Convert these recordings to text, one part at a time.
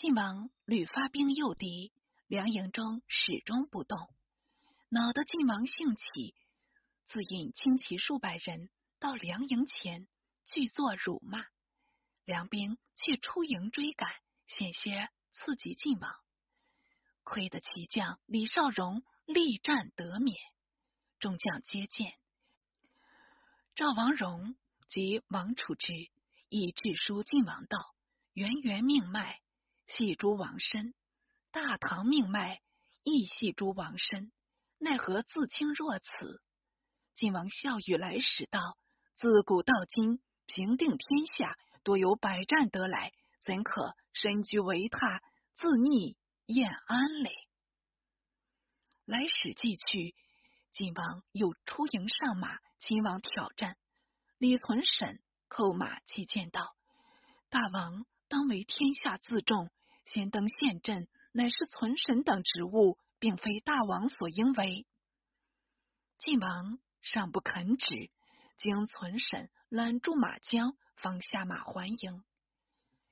晋王屡发兵诱敌，梁营中始终不动。恼得晋王兴起，自引轻骑数百人到梁营前，俱作辱骂。梁兵却出营追赶，险些刺及晋王。亏得骑将李少荣力战得免，众将皆见。赵王荣及王处之以致书晋王道：“元元命脉系诸王身，大唐命脉亦系诸王身，奈何自轻若此？”晋王笑语来使道：“自古到今，平定天下。”多有百战得来，怎可身居为榻，自逆燕安嘞？来使既去，晋王又出营上马，秦王挑战。李存审叩马齐见道：“大王当为天下自重，先登县镇，乃是存审等职务，并非大王所应为。”晋王尚不肯止，经存审拦住马缰。方下马还营。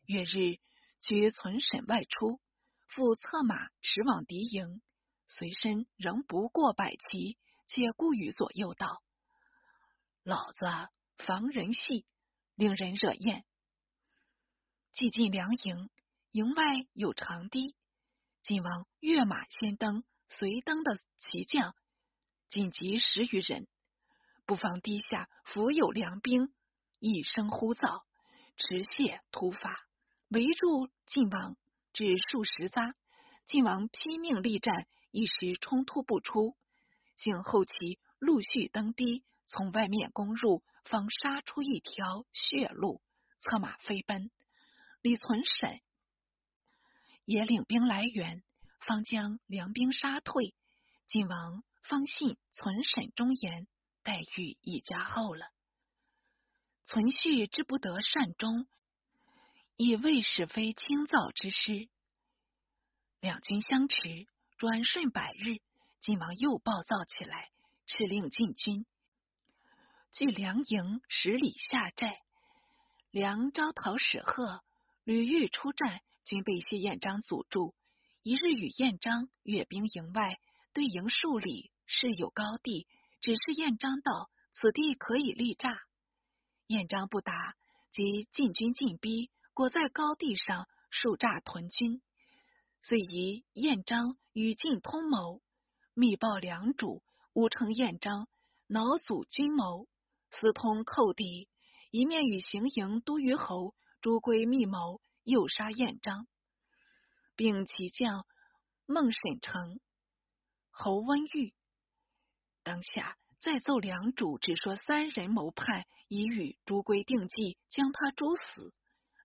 月日，居存审外出，复策马驰往敌营，随身仍不过百骑，且顾于左右道：“老子防人细，令人惹厌。”既进梁营，营外有长堤，晋王跃马先登，随登的骑将紧急十余人，不妨堤下伏有良兵。一声呼噪，持械突发，围住晋王至数十匝。晋王拼命力战，一时冲突不出。幸后期陆续登堤，从外面攻入，方杀出一条血路，策马飞奔。李存审也领兵来援，方将梁兵杀退。晋王方信存审忠言，待遇已加厚了。存续之不得善终，以为是非轻躁之师。两军相持，转瞬百日，晋王又暴躁起来，敕令进军，据梁营十里下寨。梁招讨使贺，屡欲出战，均被谢彦章阻住。一日与彦章阅兵营外，对营数里，是有高地，只是彦章道：“此地可以立诈。”彦章不答，即进军进逼，裹在高地上树栅屯军。遂疑彦章与晋通谋，密报良主，吾称彦章恼阻军谋，私通寇敌，一面与行营都虞侯朱圭密谋，诱杀彦章，并其将孟沈成、侯温玉。当下。再奏良主，只说三人谋叛，已与朱圭定计，将他诛死。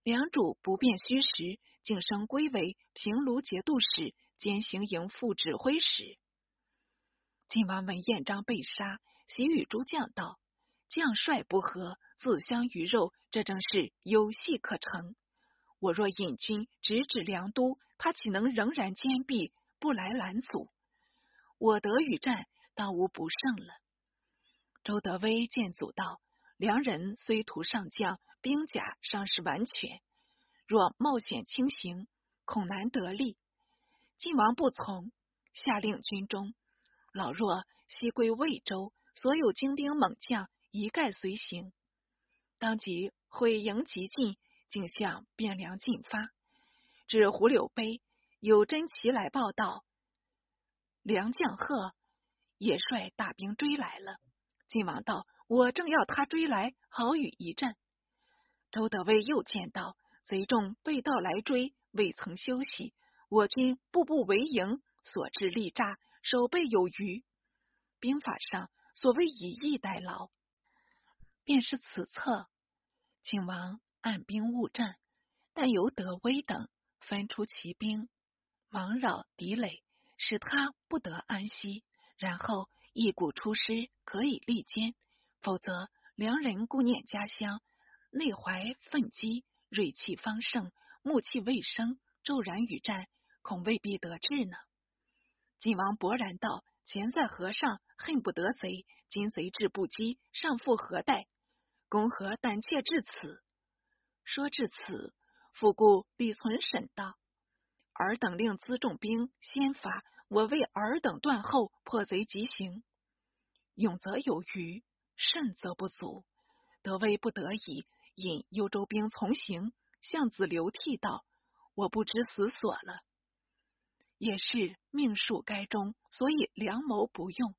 良主不辨虚实，竟升归为平卢节度使兼行营副指挥使。晋王闻彦章被杀，喜与诸将道：“将帅不和，自相鱼肉，这正是有戏可成。我若引军直指梁都，他岂能仍然坚壁不来拦阻？我得与战，当无不胜了。”周德威见祖道：“良人虽图上将，兵甲尚是完全，若冒险轻行，恐难得利。”晋王不从，下令军中老弱悉归魏州，所有精兵猛将一概随行。当即会营急进，竟向汴梁进发。至胡柳碑，有真奇来报道：梁将贺也率大兵追来了。晋王道：“我正要他追来，好与一战。”周德威又见到贼众被盗来追，未曾休息。我军步步为营，所至力诈，守备有余。兵法上所谓以逸待劳，便是此策。晋王按兵勿战，但由德威等分出骑兵，忙扰敌垒，使他不得安息。然后。一鼓出师，可以立坚；否则，良人顾念家乡，内怀愤激，锐气方盛，木气未生，骤然与战，恐未必得志呢。晋王勃然道：“钱在河上，恨不得贼；今贼至不击，尚复何待？公何胆怯至此？”说至此，复顾李存审道：“尔等令辎重兵先发，我为尔等断后，破贼即行。勇则有余，慎则不足。德威不得已，引幽州兵从行。向子流涕道：“我不知死所了。”也是命数该终，所以良谋不用。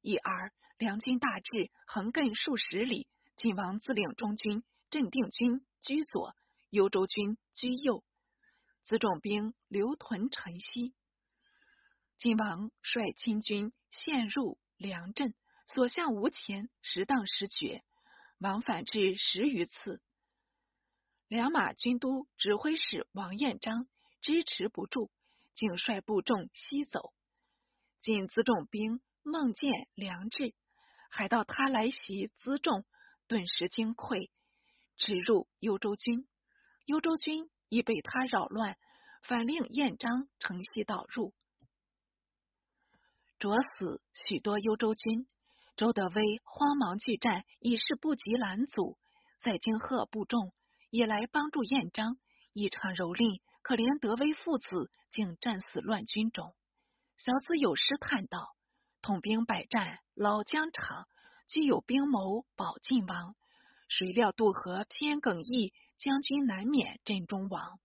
一而梁军大至，横亘数十里。晋王自领中军，镇定军居左，幽州军居右，辎重兵留屯城西。晋王率亲军陷入梁阵，所向无前，时当时绝，往返至十余次。两马军都指挥使王彦章支持不住，竟率部众西走。晋辎重兵梦见梁志，还到他来袭辎重。顿时惊溃，直入幽州军。幽州军已被他扰乱，反令彦章乘隙导入，着死许多幽州军。周德威慌忙拒战，已是不及拦阻。在京贺部众也来帮助彦章，异常蹂躏。可怜德威父子竟战死乱军中。小子有诗叹道：“统兵百战老疆场。”具有兵谋保晋王，谁料渡河偏耿毅，将军难免阵中亡。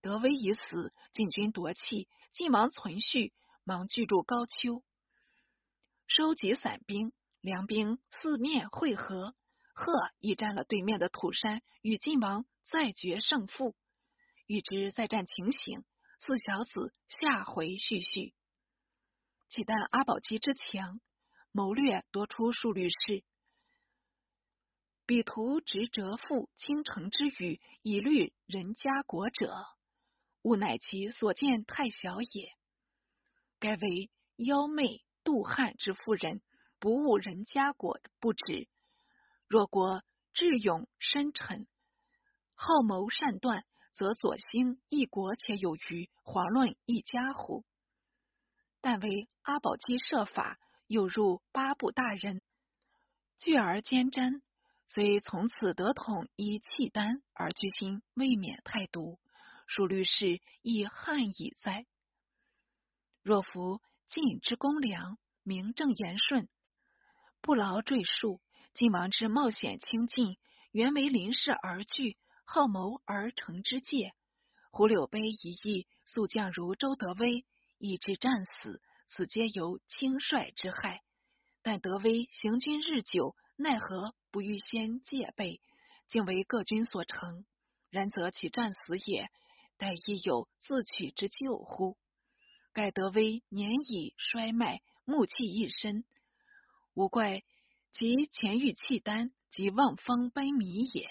德威已死，晋军夺气，晋王存续，忙聚住高丘，收集散兵，粮兵四面会合。贺已占了对面的土山，与晋王再决胜负。欲知再战情形，四小子下回续续。岂但阿保机之强。谋略夺出数律师，彼图执折复倾城之语，以虑人家国者，吾乃其所见太小也。该为妖媚妒汉之妇人，不误人家国不止。若国智勇深沉，好谋善断，则左兴一国且有余，华论一家乎？但为阿保机设法。又入八部大人，聚而兼瞻，虽从此得统以契丹，而居心未免太毒。属律士亦汉矣哉？若夫晋之公良，名正言顺，不劳赘述。晋王之冒险轻进，原为临事而惧，好谋而成之戒。胡柳碑一役，速将如周德威，以致战死。此皆由轻率之害，但德威行军日久，奈何不预先戒备，竟为各军所乘。然则其战死也，待亦有自取之救乎？盖德威年已衰迈，暮气一身，无怪其前欲契丹即望风悲靡也。